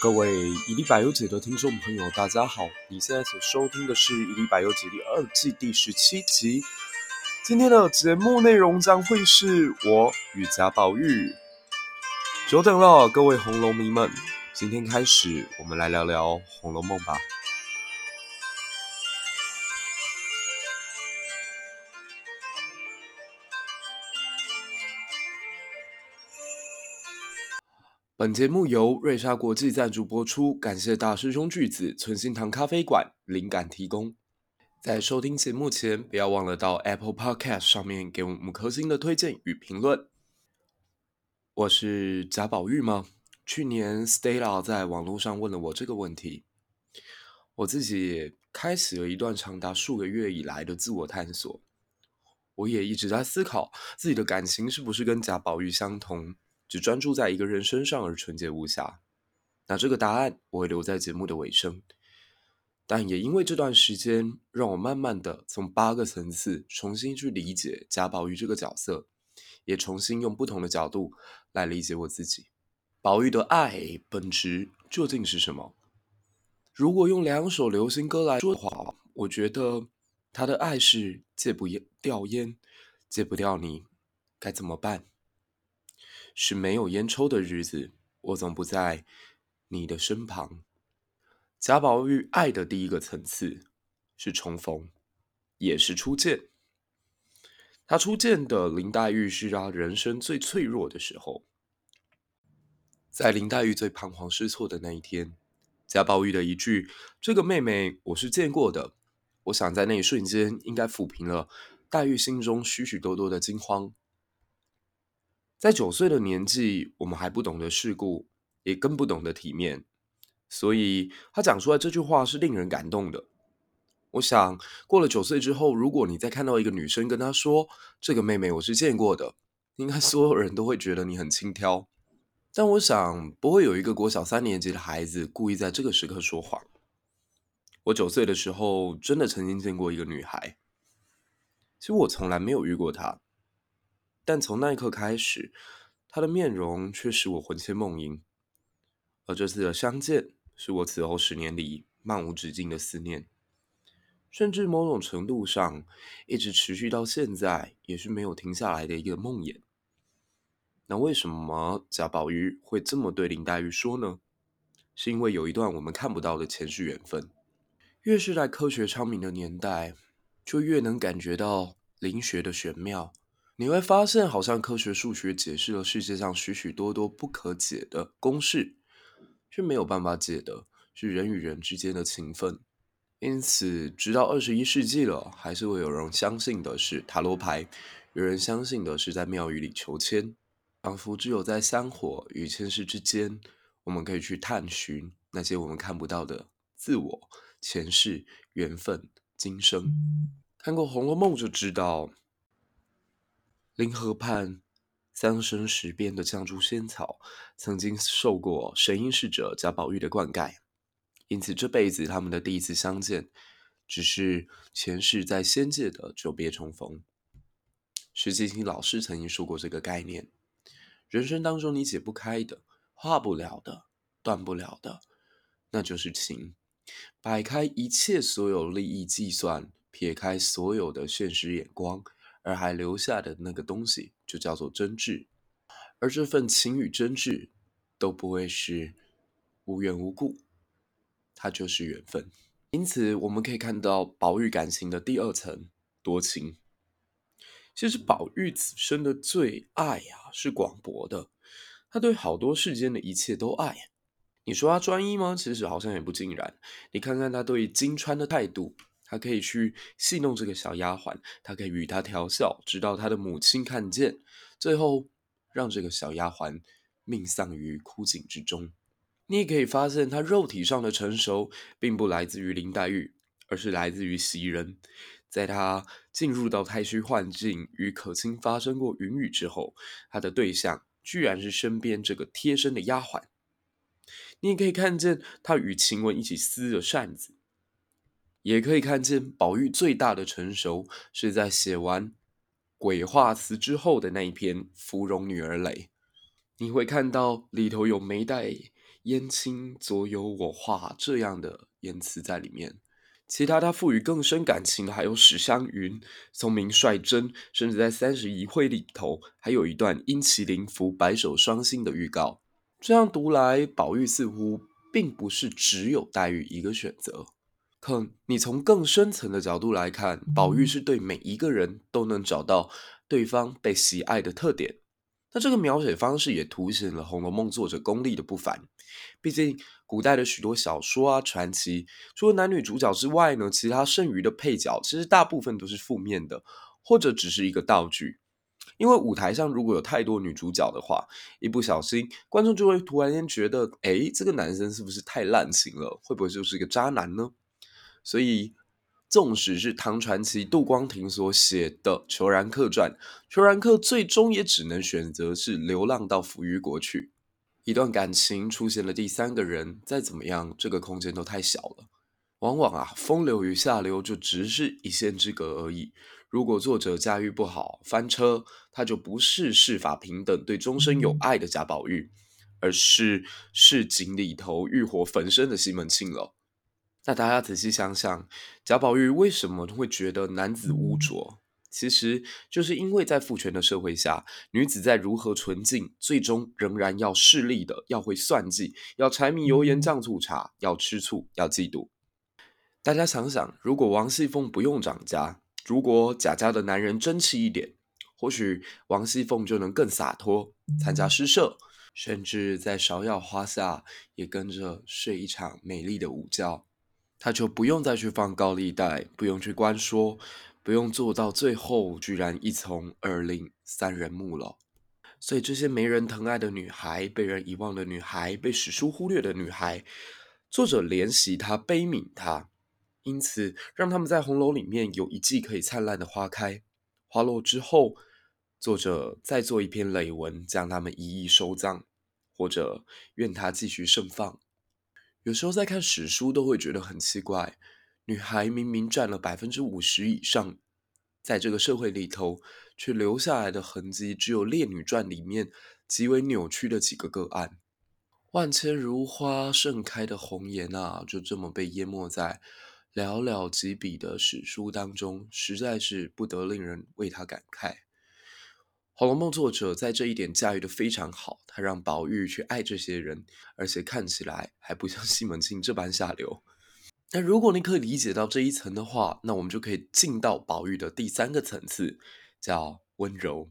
各位一粒百忧解的听众朋友，大家好！你现在所收听的是《一粒百忧解》第二季第十七集。今天的节目内容将会是我与贾宝玉。久等了，各位红楼迷们！今天开始，我们来聊聊《红楼梦》吧。本节目由瑞莎国际赞助播出，感谢大师兄巨子、存心堂咖啡馆灵感提供。在收听节目前，不要忘了到 Apple Podcast 上面给我们五颗星的推荐与评论。我是贾宝玉吗？去年 Stella 在网络上问了我这个问题，我自己也开始了一段长达数个月以来的自我探索。我也一直在思考自己的感情是不是跟贾宝玉相同。只专注在一个人身上而纯洁无瑕，那这个答案我会留在节目的尾声。但也因为这段时间，让我慢慢的从八个层次重新去理解贾宝玉这个角色，也重新用不同的角度来理解我自己。宝玉的爱本质究竟是什么？如果用两首流行歌来说的话，我觉得他的爱是戒不掉烟，戒不掉你，该怎么办？是没有烟抽的日子，我总不在你的身旁。贾宝玉爱的第一个层次是重逢，也是初见。他初见的林黛玉是他人生最脆弱的时候，在林黛玉最彷徨失措的那一天，贾宝玉的一句“这个妹妹我是见过的”，我想在那一瞬间应该抚平了黛玉心中许许多多的惊慌。在九岁的年纪，我们还不懂得世故，也更不懂得体面，所以他讲出来这句话是令人感动的。我想，过了九岁之后，如果你再看到一个女生跟他说：“这个妹妹我是见过的”，应该所有人都会觉得你很轻佻。但我想，不会有一个国小三年级的孩子故意在这个时刻说谎。我九岁的时候，真的曾经见过一个女孩，其实我从来没有遇过她。但从那一刻开始，他的面容却使我魂牵梦萦。而这次的相见，是我此后十年里漫无止境的思念，甚至某种程度上，一直持续到现在，也是没有停下来的一个梦魇。那为什么贾宝玉会这么对林黛玉说呢？是因为有一段我们看不到的前世缘分。越是在科学昌明的年代，就越能感觉到灵学的玄妙。你会发现，好像科学数学解释了世界上许许多多不可解的公式，却没有办法解的是人与人之间的情分。因此，直到二十一世纪了，还是会有人相信的是塔罗牌，有人相信的是在庙宇里求签，仿佛只有在香火与前世之间，我们可以去探寻那些我们看不到的自我、前世、缘分、今生。看过《红楼梦》就知道。临河畔三生石边的绛珠仙草，曾经受过神瑛侍者贾宝玉的灌溉，因此这辈子他们的第一次相见，只是前世在仙界的久别重逢。石青青老师曾经说过这个概念：人生当中你解不开的、化不了的、断不了的，那就是情。摆开一切所有利益计算，撇开所有的现实眼光。而还留下的那个东西，就叫做真挚。而这份情与真挚，都不会是无缘无故，它就是缘分。因此，我们可以看到宝玉感情的第二层多情。其实，宝玉此生的最爱啊，是广博的。他对好多世间的一切都爱。你说他专一吗？其实好像也不尽然。你看看他对金釧的态度。他可以去戏弄这个小丫鬟，他可以与她调笑，直到他的母亲看见，最后让这个小丫鬟命丧于枯井之中。你也可以发现，他肉体上的成熟，并不来自于林黛玉，而是来自于袭人。在他进入到太虚幻境，与可卿发生过云雨之后，他的对象居然是身边这个贴身的丫鬟。你也可以看见，他与晴雯一起撕着扇子。也可以看见宝玉最大的成熟，是在写完鬼话词之后的那一篇《芙蓉女儿泪》。你会看到里头有眉黛燕青左有我画这样的言辞在里面。其他他赋予更深感情的还有史湘云聪明率真，甚至在三十一会里头还有一段因麒麟服白首双星的预告。这样读来，宝玉似乎并不是只有黛玉一个选择。可你从更深层的角度来看，宝玉是对每一个人都能找到对方被喜爱的特点。那这个描写方式也凸显了《红楼梦》作者功力的不凡。毕竟，古代的许多小说啊、传奇，除了男女主角之外呢，其他剩余的配角其实大部分都是负面的，或者只是一个道具。因为舞台上如果有太多女主角的话，一不小心，观众就会突然间觉得，哎，这个男生是不是太滥情了？会不会就是一个渣男呢？所以。纵使是唐传奇杜光庭所写的《虬髯客传》，虬髯客最终也只能选择是流浪到扶余国去。一段感情出现了第三个人，再怎么样，这个空间都太小了。往往啊，风流与下流就只是一线之隔而已。如果作者驾驭不好，翻车，他就不是世法平等、对终身有爱的贾宝玉，而是市井里头欲火焚身的西门庆了。那大家仔细想想，贾宝玉为什么会觉得男子污浊？其实就是因为在父权的社会下，女子在如何纯净，最终仍然要势利的，要会算计，要柴米油盐酱醋茶，要吃醋，要嫉妒。大家想想，如果王熙凤不用掌家，如果贾家的男人争气一点，或许王熙凤就能更洒脱，参加诗社，甚至在芍药花下也跟着睡一场美丽的午觉。他就不用再去放高利贷，不用去关说，不用做到最后居然一从二令三人目了。所以这些没人疼爱的女孩，被人遗忘的女孩，被史书忽略的女孩，作者怜惜她，悲悯她，因此让他们在红楼里面有一季可以灿烂的花开。花落之后，作者再做一篇累文，将他们一一收葬，或者愿他继续盛放。有时候在看史书都会觉得很奇怪，女孩明明占了百分之五十以上，在这个社会里头，却留下来的痕迹只有《烈女传》里面极为扭曲的几个个案。万千如花盛开的红颜啊，就这么被淹没在寥寥几笔的史书当中，实在是不得令人为她感慨。《红楼梦》作者在这一点驾驭的非常好，他让宝玉去爱这些人，而且看起来还不像西门庆这般下流。那如果你可以理解到这一层的话，那我们就可以进到宝玉的第三个层次，叫温柔。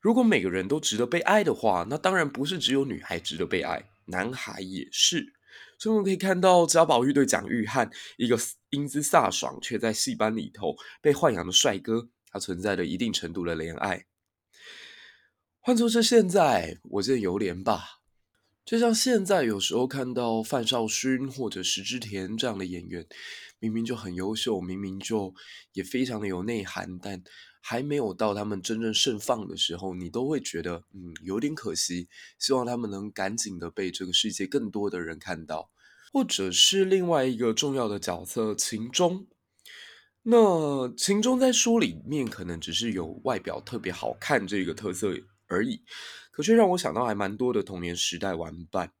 如果每个人都值得被爱的话，那当然不是只有女孩值得被爱，男孩也是。所以我们可以看到，贾宝玉对蒋玉菡，一个英姿飒爽却在戏班里头被豢养的帅哥。他存在着一定程度的怜爱。换作是现在，我见犹怜吧。就像现在有时候看到范少勋或者石之田这样的演员，明明就很优秀，明明就也非常的有内涵，但还没有到他们真正盛放的时候，你都会觉得嗯有点可惜。希望他们能赶紧的被这个世界更多的人看到，或者是另外一个重要的角色秦钟。那秦钟在书里面可能只是有外表特别好看这个特色而已，可却让我想到还蛮多的童年时代玩伴。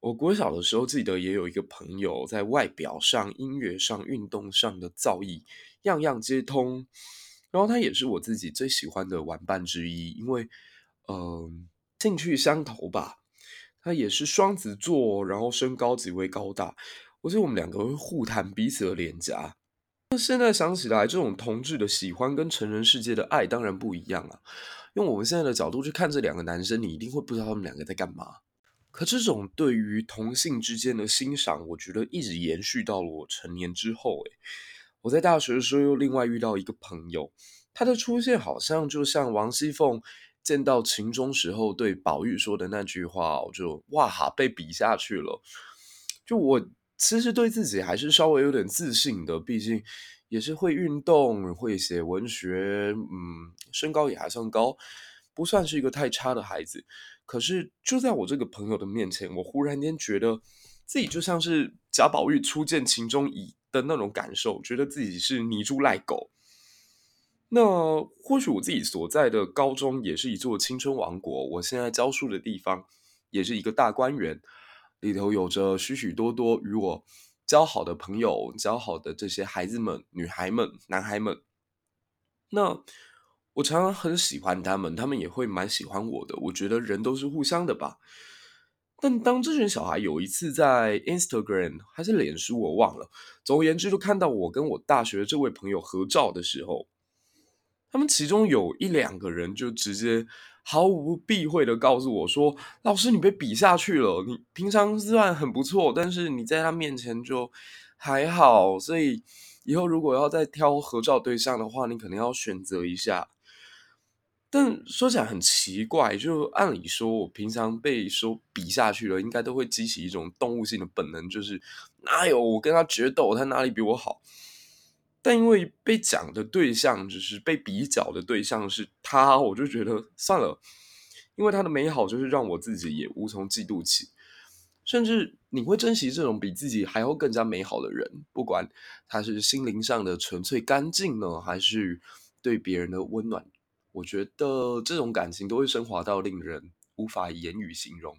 我国小的时候记得也有一个朋友，在外表上、音乐上、运动上的造诣样样皆通，然后他也是我自己最喜欢的玩伴之一，因为嗯、呃、兴趣相投吧。他也是双子座，然后身高极为高大，我觉得我们两个会互弹彼此的脸颊。那现在想起来，这种同志的喜欢跟成人世界的爱当然不一样啊。用我们现在的角度去看这两个男生，你一定会不知道他们两个在干嘛。可这种对于同性之间的欣赏，我觉得一直延续到了我成年之后。诶，我在大学的时候又另外遇到一个朋友，他的出现好像就像王熙凤见到秦钟时候对宝玉说的那句话，我就哇哈被比下去了。就我。其实对自己还是稍微有点自信的，毕竟也是会运动、会写文学，嗯，身高也还算高，不算是一个太差的孩子。可是就在我这个朋友的面前，我忽然间觉得自己就像是贾宝玉初见秦钟仪的那种感受，觉得自己是泥猪赖狗。那或许我自己所在的高中也是一座青春王国，我现在教书的地方也是一个大观园，里头有着许许多多与我交好的朋友，交好的这些孩子们、女孩们、男孩们。那我常常很喜欢他们，他们也会蛮喜欢我的。我觉得人都是互相的吧。但当这群小孩有一次在 Instagram 还是脸书，我忘了，总而言之，就看到我跟我大学的这位朋友合照的时候，他们其中有一两个人就直接毫无避讳的告诉我说：“老师，你被比下去了。你平常虽然很不错，但是你在他面前就还好。所以以后如果要再挑合照对象的话，你可能要选择一下。”但说起来很奇怪，就按理说，我平常被说比下去了，应该都会激起一种动物性的本能，就是哪有我跟他决斗，他哪里比我好？但因为被讲的对象就是被比较的对象是他，我就觉得算了，因为他的美好就是让我自己也无从嫉妒起，甚至你会珍惜这种比自己还要更加美好的人，不管他是心灵上的纯粹干净呢，还是对别人的温暖。我觉得这种感情都会升华到令人无法言语形容。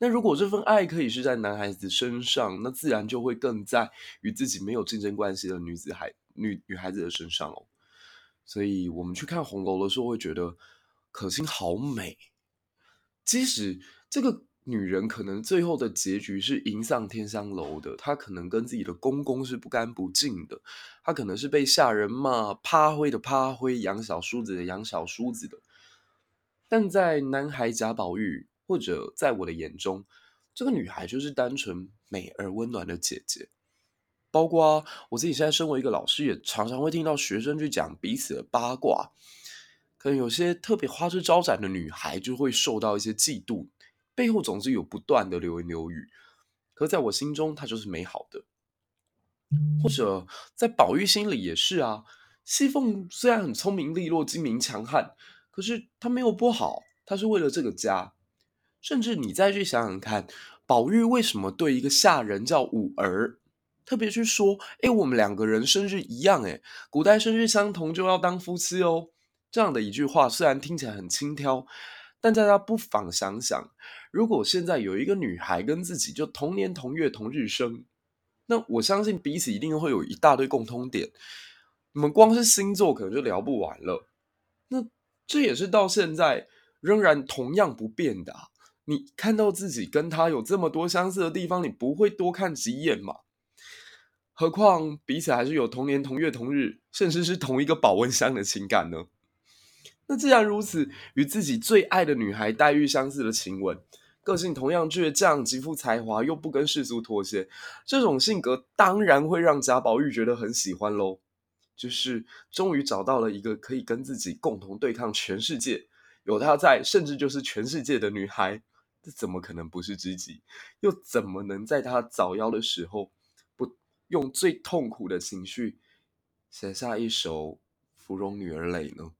那如果这份爱可以是在男孩子身上，那自然就会更在与自己没有竞争关系的女子孩女女孩子的身上哦。所以我们去看红楼的时候，会觉得可心好美，即使这个。女人可能最后的结局是迎上天香楼的，她可能跟自己的公公是不干不净的，她可能是被下人骂趴灰的趴灰，养小叔子的养小叔子的。但在男孩贾宝玉，或者在我的眼中，这个女孩就是单纯美而温暖的姐姐。包括我自己现在身为一个老师，也常常会听到学生去讲彼此的八卦，可能有些特别花枝招展的女孩就会受到一些嫉妒。背后总是有不断的流言流语，可在我心中，她就是美好的。或者在宝玉心里也是啊。熙凤虽然很聪明利落、精明强悍，可是她没有不好，她是为了这个家。甚至你再去想想看，宝玉为什么对一个下人叫五儿，特别去说：“哎，我们两个人生日一样，哎，古代生日相同就要当夫妻哦。”这样的一句话，虽然听起来很轻佻。但大家不妨想想，如果现在有一个女孩跟自己就同年同月同日生，那我相信彼此一定会有一大堆共通点。你们光是星座可能就聊不完了。那这也是到现在仍然同样不变的啊。你看到自己跟他有这么多相似的地方，你不会多看几眼吗？何况彼此还是有同年同月同日，甚至是同一个保温箱的情感呢？那既然如此，与自己最爱的女孩黛玉相似的晴雯，个性同样倔强，极富才华，又不跟世俗妥协，这种性格当然会让贾宝玉觉得很喜欢喽。就是终于找到了一个可以跟自己共同对抗全世界，有她在，甚至就是全世界的女孩，这怎么可能不是知己？又怎么能在他早夭的时候，不用最痛苦的情绪写下一首《芙蓉女儿泪》呢？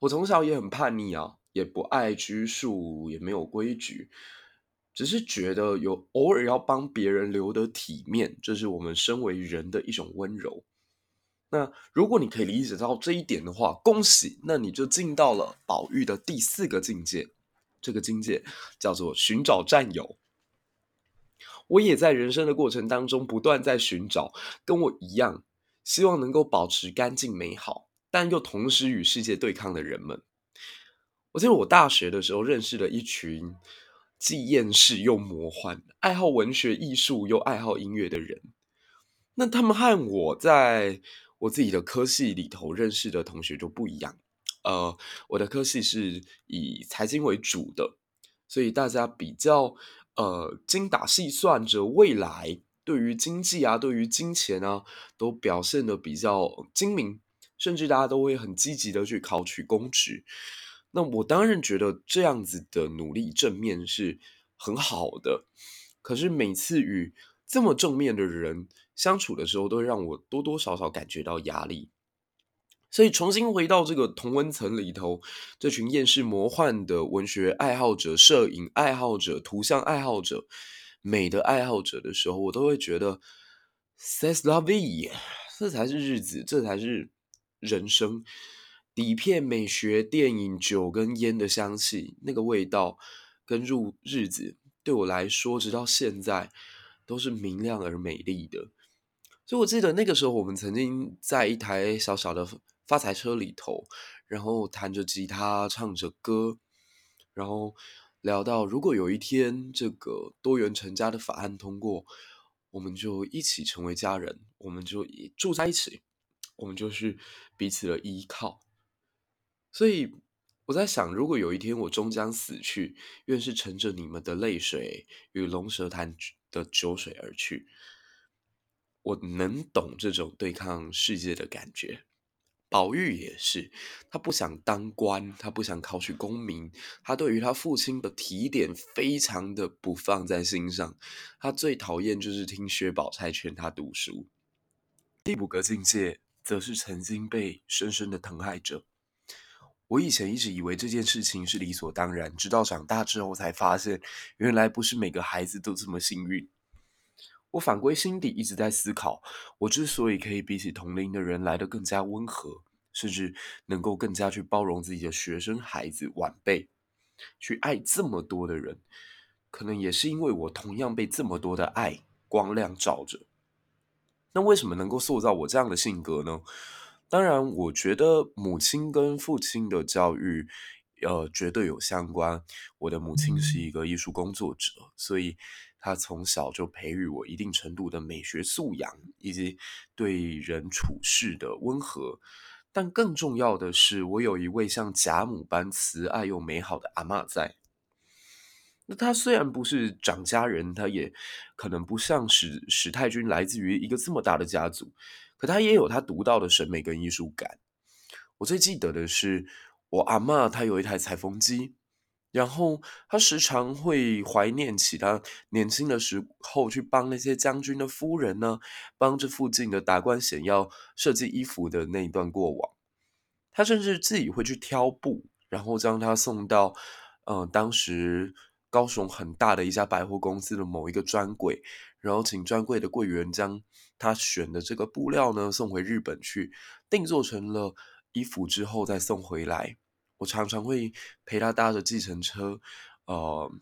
我从小也很叛逆啊，也不爱拘束，也没有规矩，只是觉得有偶尔要帮别人留得体面，这是我们身为人的一种温柔。那如果你可以理解到这一点的话，恭喜，那你就进到了宝玉的第四个境界，这个境界叫做寻找战友。我也在人生的过程当中不断在寻找，跟我一样，希望能够保持干净美好。但又同时与世界对抗的人们，我记得我大学的时候认识了一群既厌世又魔幻、爱好文学艺术又爱好音乐的人。那他们和我在我自己的科系里头认识的同学就不一样。呃，我的科系是以财经为主的，所以大家比较呃精打细算着未来，对于经济啊，对于金钱啊，都表现的比较精明。甚至大家都会很积极的去考取公职，那我当然觉得这样子的努力正面是很好的。可是每次与这么正面的人相处的时候，都会让我多多少少感觉到压力。所以重新回到这个同温层里头，这群厌世魔幻的文学爱好者、摄影爱好者、图像爱好者、美的爱好者的时候，我都会觉得，says lovey，这才是日子，这才是。人生，底片、美学、电影、酒跟烟的香气，那个味道跟入日子，对我来说，直到现在都是明亮而美丽的。所以我记得那个时候，我们曾经在一台小小的发财车里头，然后弹着吉他，唱着歌，然后聊到，如果有一天这个多元成家的法案通过，我们就一起成为家人，我们就住在一起，我们就是彼此的依靠。所以我在想，如果有一天我终将死去，愿是乘着你们的泪水与龙舌潭的酒水而去。我能懂这种对抗世界的感觉。宝玉也是，他不想当官，他不想考取功名，他对于他父亲的提点非常的不放在心上。他最讨厌就是听薛宝钗劝他读书。第五个境界，则是曾经被深深的疼爱着。我以前一直以为这件事情是理所当然，直到长大之后才发现，原来不是每个孩子都这么幸运。我反归心底一直在思考，我之所以可以比起同龄的人来得更加温和，甚至能够更加去包容自己的学生、孩子、晚辈，去爱这么多的人，可能也是因为我同样被这么多的爱光亮照着。那为什么能够塑造我这样的性格呢？当然，我觉得母亲跟父亲的教育，呃，绝对有相关。我的母亲是一个艺术工作者，所以她从小就培育我一定程度的美学素养，以及对人处事的温和。但更重要的是，我有一位像贾母般慈爱又美好的阿嬷在。那她虽然不是长家人，她也可能不像史史太君来自于一个这么大的家族。可她也有她独到的审美跟艺术感。我最记得的是，我阿嬷她有一台裁缝机，然后他时常会怀念起他年轻的时候去帮那些将军的夫人呢，帮这附近的达官显要设计衣服的那一段过往。他甚至自己会去挑布，然后将它送到，呃，当时高雄很大的一家百货公司的某一个专柜。然后请专柜的柜员将他选的这个布料呢送回日本去定做成了衣服之后再送回来。我常常会陪他搭着计程车，呃，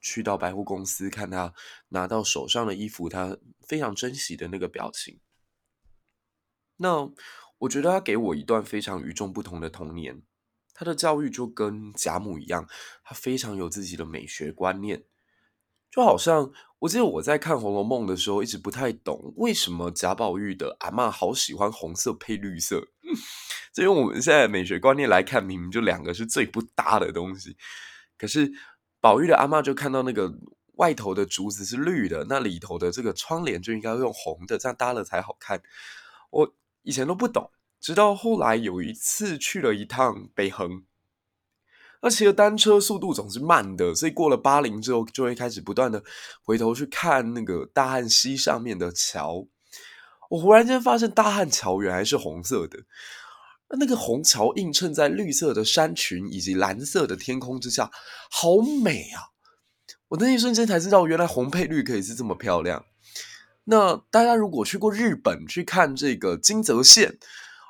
去到百货公司看他拿到手上的衣服，他非常珍惜的那个表情。那我觉得他给我一段非常与众不同的童年。他的教育就跟贾母一样，他非常有自己的美学观念。就好像我记得我在看《红楼梦》的时候，一直不太懂为什么贾宝玉的阿嬷好喜欢红色配绿色。这用我们现在美学观念来看，明明就两个是最不搭的东西。可是宝玉的阿嬷就看到那个外头的竹子是绿的，那里头的这个窗帘就应该用红的，这样搭了才好看。我以前都不懂，直到后来有一次去了一趟北横。那骑的单车速度总是慢的，所以过了八陵之后，就会开始不断的回头去看那个大汉溪上面的桥。我忽然间发现大汉桥原来是红色的，那个红桥映衬在绿色的山群以及蓝色的天空之下，好美啊！我那一瞬间才知道，原来红配绿可以是这么漂亮。那大家如果去过日本去看这个金泽县，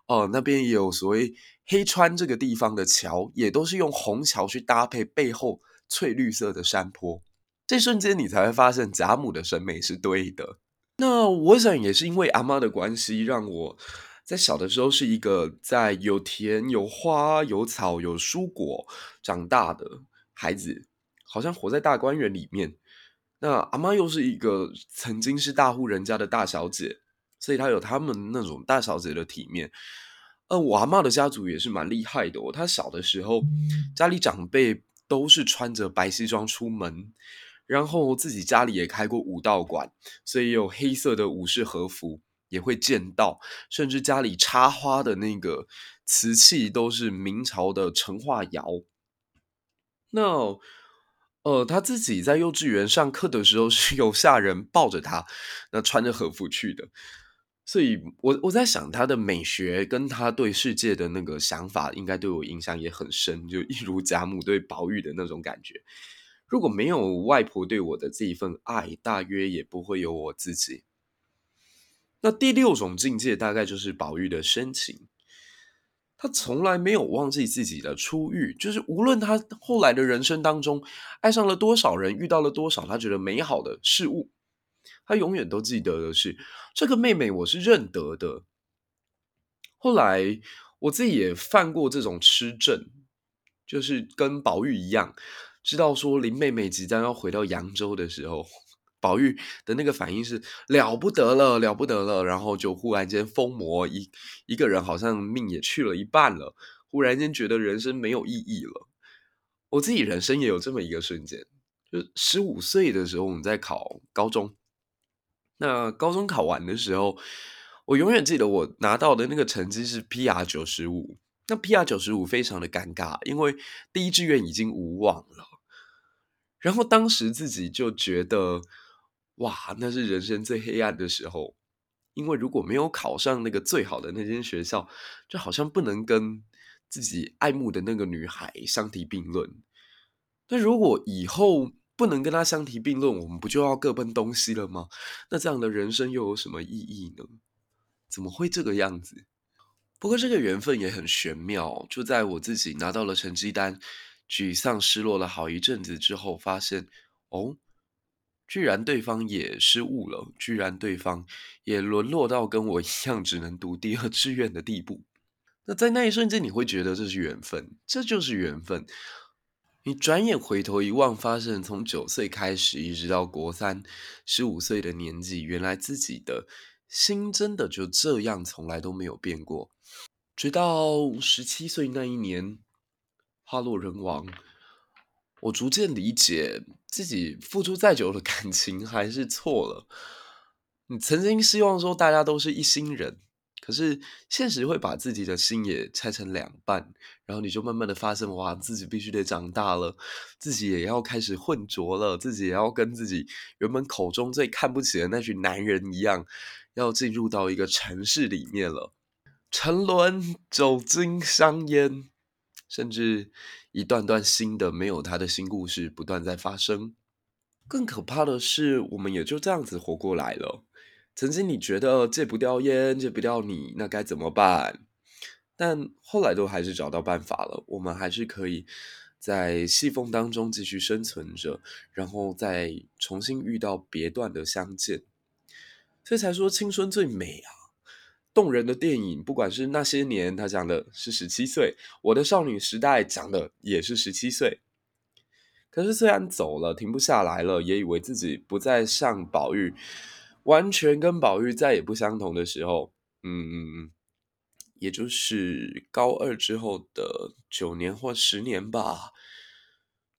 哦、呃，那边也有所谓。黑川这个地方的桥也都是用红桥去搭配背后翠绿色的山坡，这瞬间你才会发现贾母的审美是对的。那我想也是因为阿妈的关系，让我在小的时候是一个在有田有花有草有蔬果长大的孩子，好像活在大观园里面。那阿妈又是一个曾经是大户人家的大小姐，所以她有他们那种大小姐的体面。呃，我阿嬷的家族也是蛮厉害的。她小的时候，家里长辈都是穿着白西装出门，然后自己家里也开过武道馆，所以有黑色的武士和服，也会剑道，甚至家里插花的那个瓷器都是明朝的成化窑。那，呃，他自己在幼稚园上课的时候是有下人抱着他，那穿着和服去的。所以我我在想，他的美学跟他对世界的那个想法，应该对我影响也很深，就一如贾母对宝玉的那种感觉。如果没有外婆对我的这一份爱，大约也不会有我自己。那第六种境界，大概就是宝玉的深情。他从来没有忘记自己的初遇，就是无论他后来的人生当中爱上了多少人，遇到了多少他觉得美好的事物，他永远都记得的是这个妹妹，我是认得的。后来我自己也犯过这种痴症，就是跟宝玉一样，知道说林妹妹即将要回到扬州的时候。宝玉的那个反应是了不得了，了不得了，然后就忽然间疯魔，一一个人好像命也去了一半了，忽然间觉得人生没有意义了。我自己人生也有这么一个瞬间，就十五岁的时候，我们在考高中。那高中考完的时候，我永远记得我拿到的那个成绩是 PR 九十五。那 PR 九十五非常的尴尬，因为第一志愿已经无望了。然后当时自己就觉得。哇，那是人生最黑暗的时候，因为如果没有考上那个最好的那间学校，就好像不能跟自己爱慕的那个女孩相提并论。那如果以后不能跟她相提并论，我们不就要各奔东西了吗？那这样的人生又有什么意义呢？怎么会这个样子？不过这个缘分也很玄妙，就在我自己拿到了成绩单，沮丧失落了好一阵子之后，发现哦。居然对方也失误了，居然对方也沦落到跟我一样只能读第二志愿的地步。那在那一瞬间，你会觉得这是缘分，这就是缘分。你转眼回头一望，发现从九岁开始一直到国三十五岁的年纪，原来自己的心真的就这样，从来都没有变过。直到十七岁那一年，花落人亡。我逐渐理解，自己付出再久的感情还是错了。你曾经希望说大家都是一心人，可是现实会把自己的心也拆成两半，然后你就慢慢的发现，哇，自己必须得长大了，自己也要开始混浊了，自己也要跟自己原本口中最看不起的那群男人一样，要进入到一个城市里面了，沉沦、酒精、香烟，甚至。一段段新的没有他的新故事不断在发生，更可怕的是，我们也就这样子活过来了。曾经你觉得戒不掉烟，戒不掉你，那该怎么办？但后来都还是找到办法了。我们还是可以在细缝当中继续生存着，然后再重新遇到别段的相见。这才说青春最美啊！动人的电影，不管是那些年，他讲的是十七岁；我的少女时代讲的也是十七岁。可是虽然走了，停不下来了，也以为自己不再像宝玉，完全跟宝玉再也不相同的时候，嗯，也就是高二之后的九年或十年吧，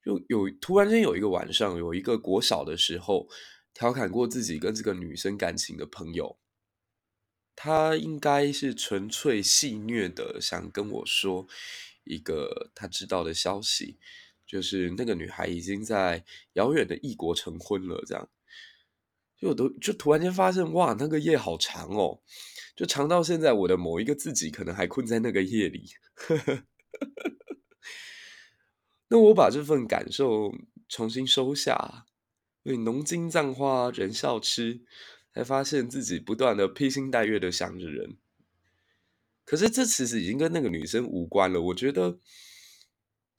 就有突然间有一个晚上，有一个国小的时候，调侃过自己跟这个女生感情的朋友。他应该是纯粹戏谑的，想跟我说一个他知道的消息，就是那个女孩已经在遥远的异国成婚了。这样，就我都就突然间发现，哇，那个夜好长哦，就长到现在，我的某一个自己可能还困在那个夜里。那我把这份感受重新收下，因为浓金葬花人笑痴。才发现自己不断的披星戴月的想着人，可是这其实已经跟那个女生无关了。我觉得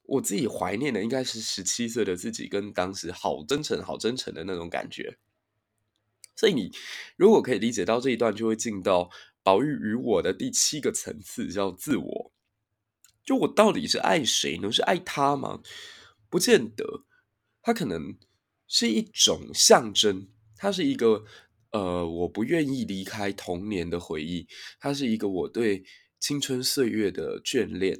我自己怀念的应该是十七岁的自己，跟当时好真诚、好真诚的那种感觉。所以你如果可以理解到这一段，就会进到宝玉与我的第七个层次，叫自我。就我到底是爱谁呢？是爱他吗？不见得，他可能是一种象征，他是一个。呃，我不愿意离开童年的回忆，它是一个我对青春岁月的眷恋。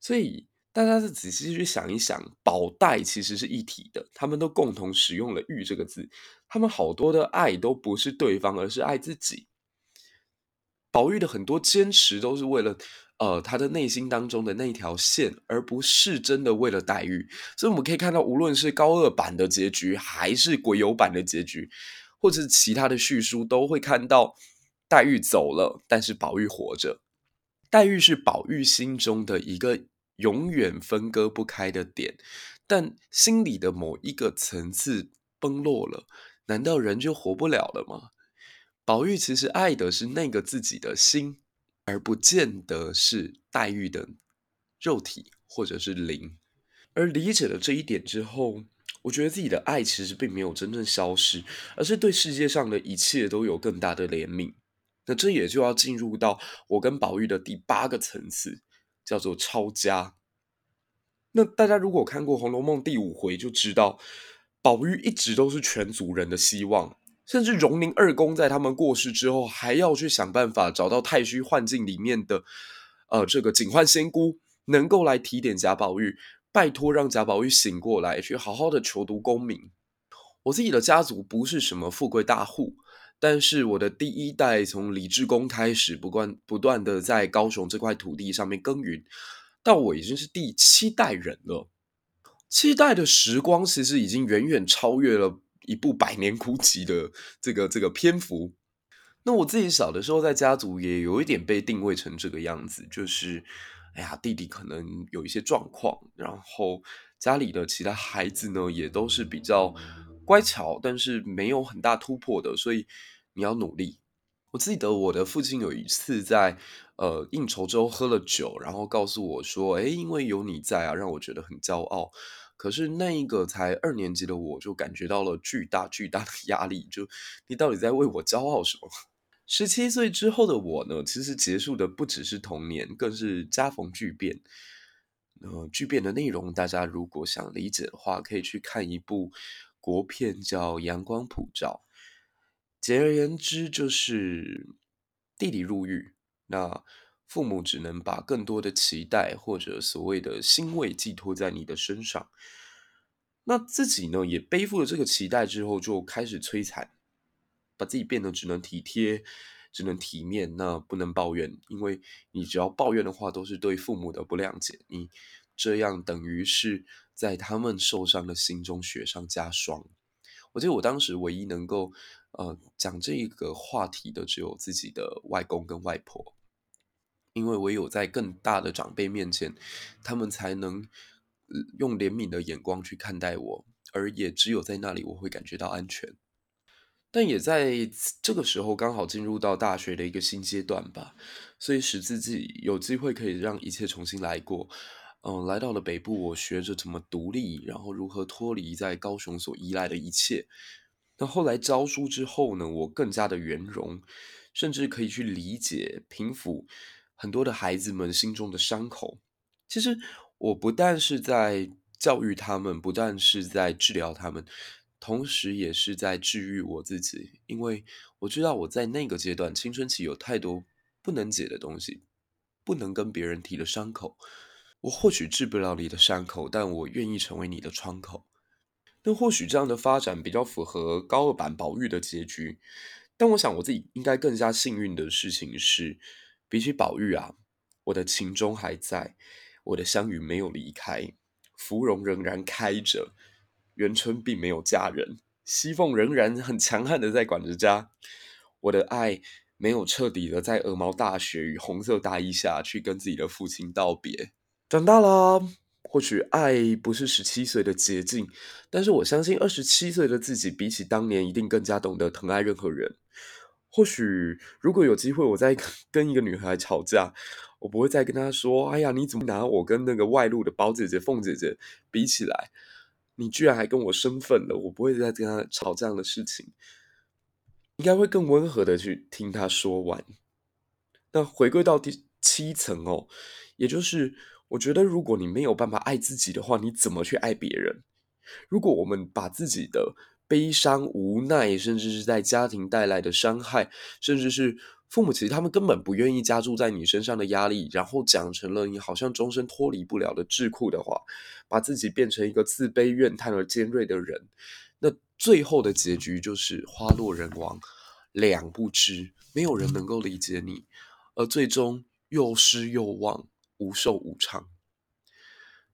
所以大家再仔细去想一想，宝黛其实是一体的，他们都共同使用了“玉”这个字，他们好多的爱都不是对方，而是爱自己。宝玉的很多坚持都是为了呃他的内心当中的那条线，而不是真的为了黛玉。所以我们可以看到，无论是高二版的结局，还是鬼友版的结局。或者其他的叙述都会看到，黛玉走了，但是宝玉活着。黛玉是宝玉心中的一个永远分割不开的点，但心里的某一个层次崩落了，难道人就活不了了吗？宝玉其实爱的是那个自己的心，而不见得是黛玉的肉体或者是灵。而理解了这一点之后，我觉得自己的爱其实并没有真正消失，而是对世界上的一切都有更大的怜悯。那这也就要进入到我跟宝玉的第八个层次，叫做抄家。那大家如果看过《红楼梦》第五回，就知道宝玉一直都是全族人的希望，甚至荣宁二公在他们过世之后，还要去想办法找到太虚幻境里面的呃这个警幻仙姑，能够来提点贾宝玉，拜托让贾宝玉醒过来，去好好的求读功名。我自己的家族不是什么富贵大户。但是我的第一代从李志公开始，不断不断的在高雄这块土地上面耕耘，到我已经是第七代人了。七代的时光其实已经远远超越了一部百年孤寂的这个这个篇幅。那我自己小的时候在家族也有一点被定位成这个样子，就是哎呀，弟弟可能有一些状况，然后家里的其他孩子呢也都是比较。乖巧，但是没有很大突破的，所以你要努力。我记得我的父亲有一次在呃应酬之后喝了酒，然后告诉我说：“哎，因为有你在啊，让我觉得很骄傲。”可是那一个才二年级的我就感觉到了巨大巨大的压力，就你到底在为我骄傲什么？十七岁之后的我呢，其实结束的不只是童年，更是家逢巨变。呃，巨变的内容，大家如果想理解的话，可以去看一部。国片叫《阳光普照》，简而言之就是弟弟入狱，那父母只能把更多的期待或者所谓的欣慰寄托在你的身上，那自己呢也背负了这个期待之后，就开始摧残，把自己变得只能体贴，只能体面，那不能抱怨，因为你只要抱怨的话，都是对父母的不谅解，你这样等于是。在他们受伤的心中雪上加霜。我记得我当时唯一能够呃讲这个话题的，只有自己的外公跟外婆，因为唯有在更大的长辈面前，他们才能用怜悯的眼光去看待我，而也只有在那里我会感觉到安全。但也在这个时候，刚好进入到大学的一个新阶段吧，所以使自己有机会可以让一切重新来过。嗯，来到了北部，我学着怎么独立，然后如何脱离在高雄所依赖的一切。那后来教书之后呢，我更加的圆融，甚至可以去理解、平抚很多的孩子们心中的伤口。其实我不但是在教育他们，不但是在治疗他们，同时也是在治愈我自己，因为我知道我在那个阶段青春期有太多不能解的东西，不能跟别人提的伤口。我或许治不了你的伤口，但我愿意成为你的窗口。那或许这样的发展比较符合高二版宝玉的结局。但我想我自己应该更加幸运的事情是，比起宝玉啊，我的情钟还在，我的湘云没有离开，芙蓉仍然开着，元春并没有嫁人，熙凤仍然很强悍的在管着家。我的爱没有彻底的在鹅毛大雪与红色大衣下去跟自己的父亲道别。长大了，或许爱不是十七岁的捷径，但是我相信二十七岁的自己比起当年一定更加懂得疼爱任何人。或许如果有机会，我再跟一个女孩吵架，我不会再跟她说：“哎呀，你怎么拿我跟那个外露的宝姐姐、凤姐姐比起来？你居然还跟我生分了！”我不会再跟他吵这样的事情，应该会更温和的去听他说完。那回归到第七层哦，也就是。我觉得，如果你没有办法爱自己的话，你怎么去爱别人？如果我们把自己的悲伤、无奈，甚至是在家庭带来的伤害，甚至是父母其实他们根本不愿意加注在你身上的压力，然后讲成了你好像终身脱离不了的桎梏的话，把自己变成一个自卑、怨叹而尖锐的人，那最后的结局就是花落人亡，两不知，没有人能够理解你，而最终又失又忘。无寿无常，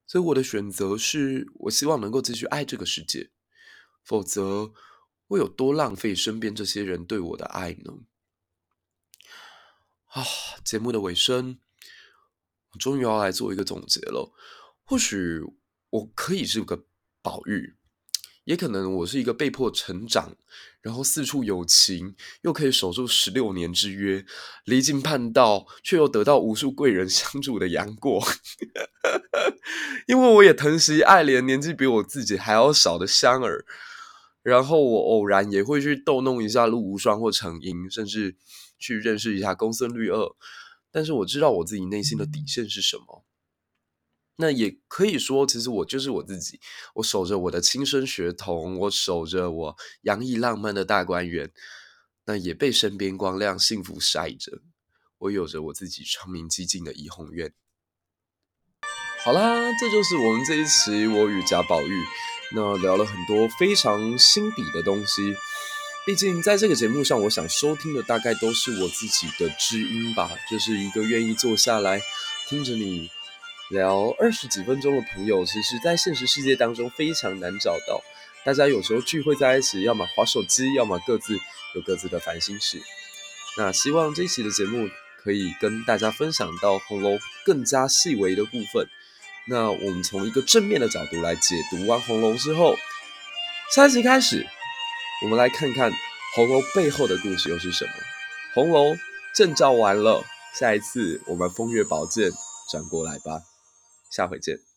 所以我的选择是我希望能够继续爱这个世界，否则会有多浪费身边这些人对我的爱呢？啊，节目的尾声，我终于要来做一个总结了。或许我可以是个宝玉，也可能我是一个被迫成长，然后四处有情，又可以守住十六年之约，离经叛道却又得到无数贵人相助的杨过。因为我也疼惜爱怜年纪比我自己还要小的香儿，然后我偶然也会去逗弄一下陆无双或程英，甚至去认识一下公孙绿萼。但是我知道我自己内心的底线是什么。那也可以说，其实我就是我自己。我守着我的亲生血统，我守着我洋溢浪漫的大观园，那也被身边光亮幸福晒着。我有着我自己长明寂静的怡红院。好啦，这就是我们这一期我与贾宝玉，那聊了很多非常心底的东西。毕竟在这个节目上，我想收听的大概都是我自己的知音吧，就是一个愿意坐下来听着你。聊二十几分钟的朋友，其实，在现实世界当中非常难找到。大家有时候聚会在一起，要么划手机，要么各自有各自的烦心事。那希望这一期的节目可以跟大家分享到红楼更加细微的部分。那我们从一个正面的角度来解读完红楼之后，下一集开始，我们来看看红楼背后的故事又是什么。红楼正照完了，下一次我们风月宝鉴转过来吧。下回见。